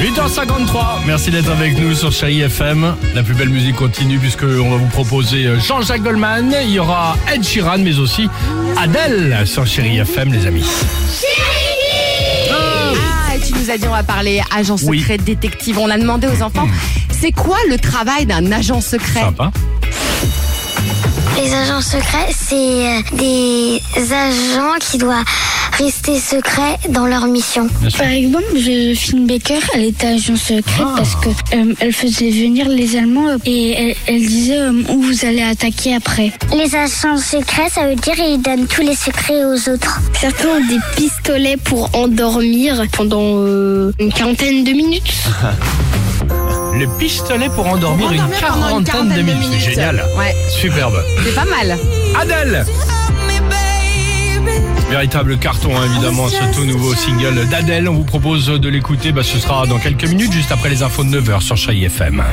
8h53. Merci d'être avec nous sur Chérie FM. La plus belle musique continue puisque on va vous proposer euh, Jean-Jacques Goldman. Il y aura Ed Sheeran, mais aussi Adèle sur Chérie FM, les amis. Ah, et tu nous as dit on va parler agent secret, Oui. détective. On a demandé aux enfants, c'est quoi le travail d'un agent secret? Sympa. Les agents secrets, c'est euh, des agents qui doivent rester secrets dans leur mission. Par exemple, Josephine Baker, elle était agent secrète Ah. parce que euh, elle faisait venir les Allemands et elle, elle disait euh, où vous allez attaquer après. Les agents secrets, ça veut dire qu'ils donnent tous les secrets aux autres. Certains ont des pistolets pour endormir pendant euh, une quarantaine de minutes. Le pistolet pour endormir, Pour endormir une, quarantaine de minutes. minutes. C'est génial. Ouais. Superbe. C'est pas mal. Adèle Véritable carton hein, évidemment ce tout nouveau single d'Adèle. On vous propose de l'écouter, bah, ce sera dans quelques minutes juste après les infos de 9h sur Chérie FM.